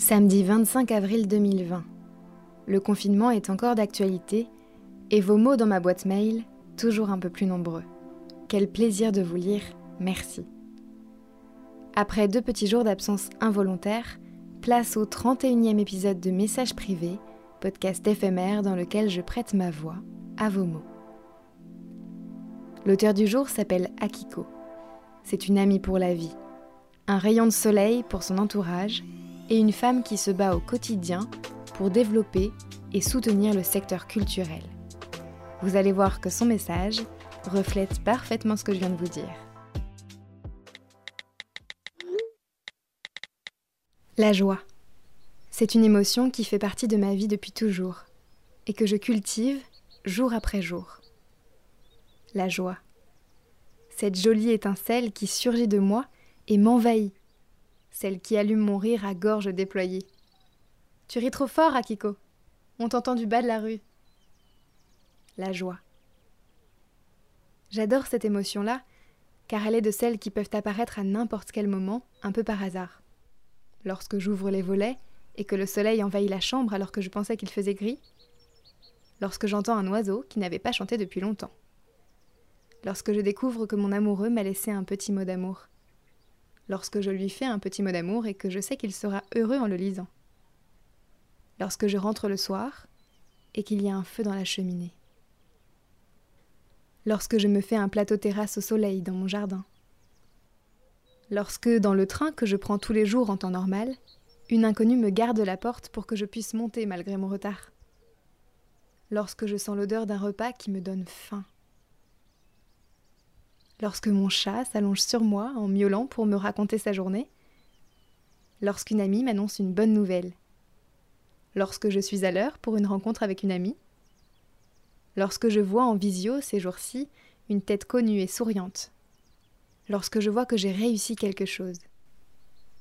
Samedi 25 avril 2020. Le confinement est encore d'actualité et vos mots dans ma boîte mail toujours un peu plus nombreux. Quel plaisir de vous lire, merci. Après deux petits jours d'absence involontaire, place au 31e épisode de Messages privés, podcast éphémère dans lequel je prête ma voix à vos mots. L'auteur du jour s'appelle Akiko. C'est une amie pour la vie, un rayon de soleil pour son entourage et une femme qui se bat au quotidien pour développer et soutenir le secteur culturel. Vous allez voir que son message reflète parfaitement ce que je viens de vous dire. La joie. C'est une émotion qui fait partie de ma vie depuis toujours et que je cultive jour après jour. La joie. Cette jolie étincelle qui surgit de moi et m'envahit celle qui allume mon rire à gorge déployée. Tu ris trop fort, Akiko. On t'entend du bas de la rue. La joie. J'adore cette émotion-là, car elle est de celles qui peuvent apparaître à n'importe quel moment, un peu par hasard. Lorsque j'ouvre les volets et que le soleil envahit la chambre alors que je pensais qu'il faisait gris. Lorsque j'entends un oiseau qui n'avait pas chanté depuis longtemps. Lorsque je découvre que mon amoureux m'a laissé un petit mot d'amour lorsque je lui fais un petit mot d'amour et que je sais qu'il sera heureux en le lisant. Lorsque je rentre le soir et qu'il y a un feu dans la cheminée. Lorsque je me fais un plateau terrasse au soleil dans mon jardin. Lorsque, dans le train que je prends tous les jours en temps normal, une inconnue me garde la porte pour que je puisse monter malgré mon retard. Lorsque je sens l'odeur d'un repas qui me donne faim lorsque mon chat s'allonge sur moi en miaulant pour me raconter sa journée, lorsqu'une amie m'annonce une bonne nouvelle, lorsque je suis à l'heure pour une rencontre avec une amie, lorsque je vois en visio ces jours-ci une tête connue et souriante, lorsque je vois que j'ai réussi quelque chose,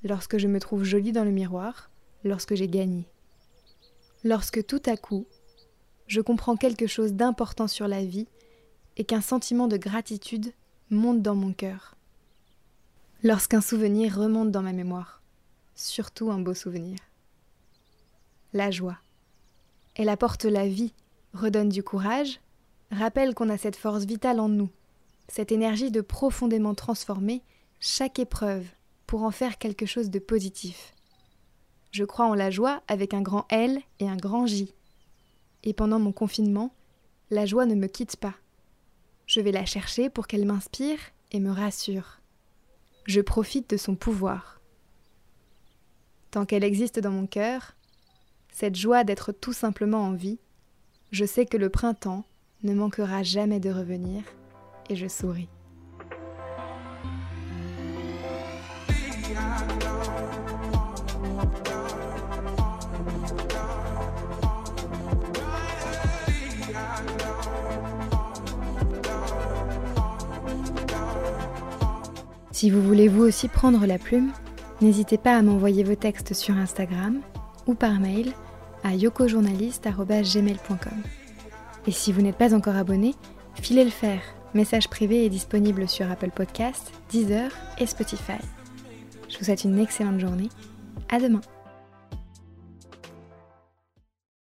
lorsque je me trouve jolie dans le miroir, lorsque j'ai gagné, lorsque tout à coup, je comprends quelque chose d'important sur la vie et qu'un sentiment de gratitude monte dans mon cœur. Lorsqu'un souvenir remonte dans ma mémoire, surtout un beau souvenir. La joie. Elle apporte la vie, redonne du courage, rappelle qu'on a cette force vitale en nous, cette énergie de profondément transformer chaque épreuve pour en faire quelque chose de positif. Je crois en la joie avec un grand L et un grand J. Et pendant mon confinement, la joie ne me quitte pas. Je vais la chercher pour qu'elle m'inspire et me rassure. Je profite de son pouvoir. Tant qu'elle existe dans mon cœur, cette joie d'être tout simplement en vie, je sais que le printemps ne manquera jamais de revenir et je souris. Si vous voulez vous aussi prendre la plume, n'hésitez pas à m'envoyer vos textes sur Instagram ou par mail à yokojournaliste.gmail.com. Et si vous n'êtes pas encore abonné, filez le faire. Message privé est disponible sur Apple Podcasts, Deezer et Spotify. Je vous souhaite une excellente journée. À demain.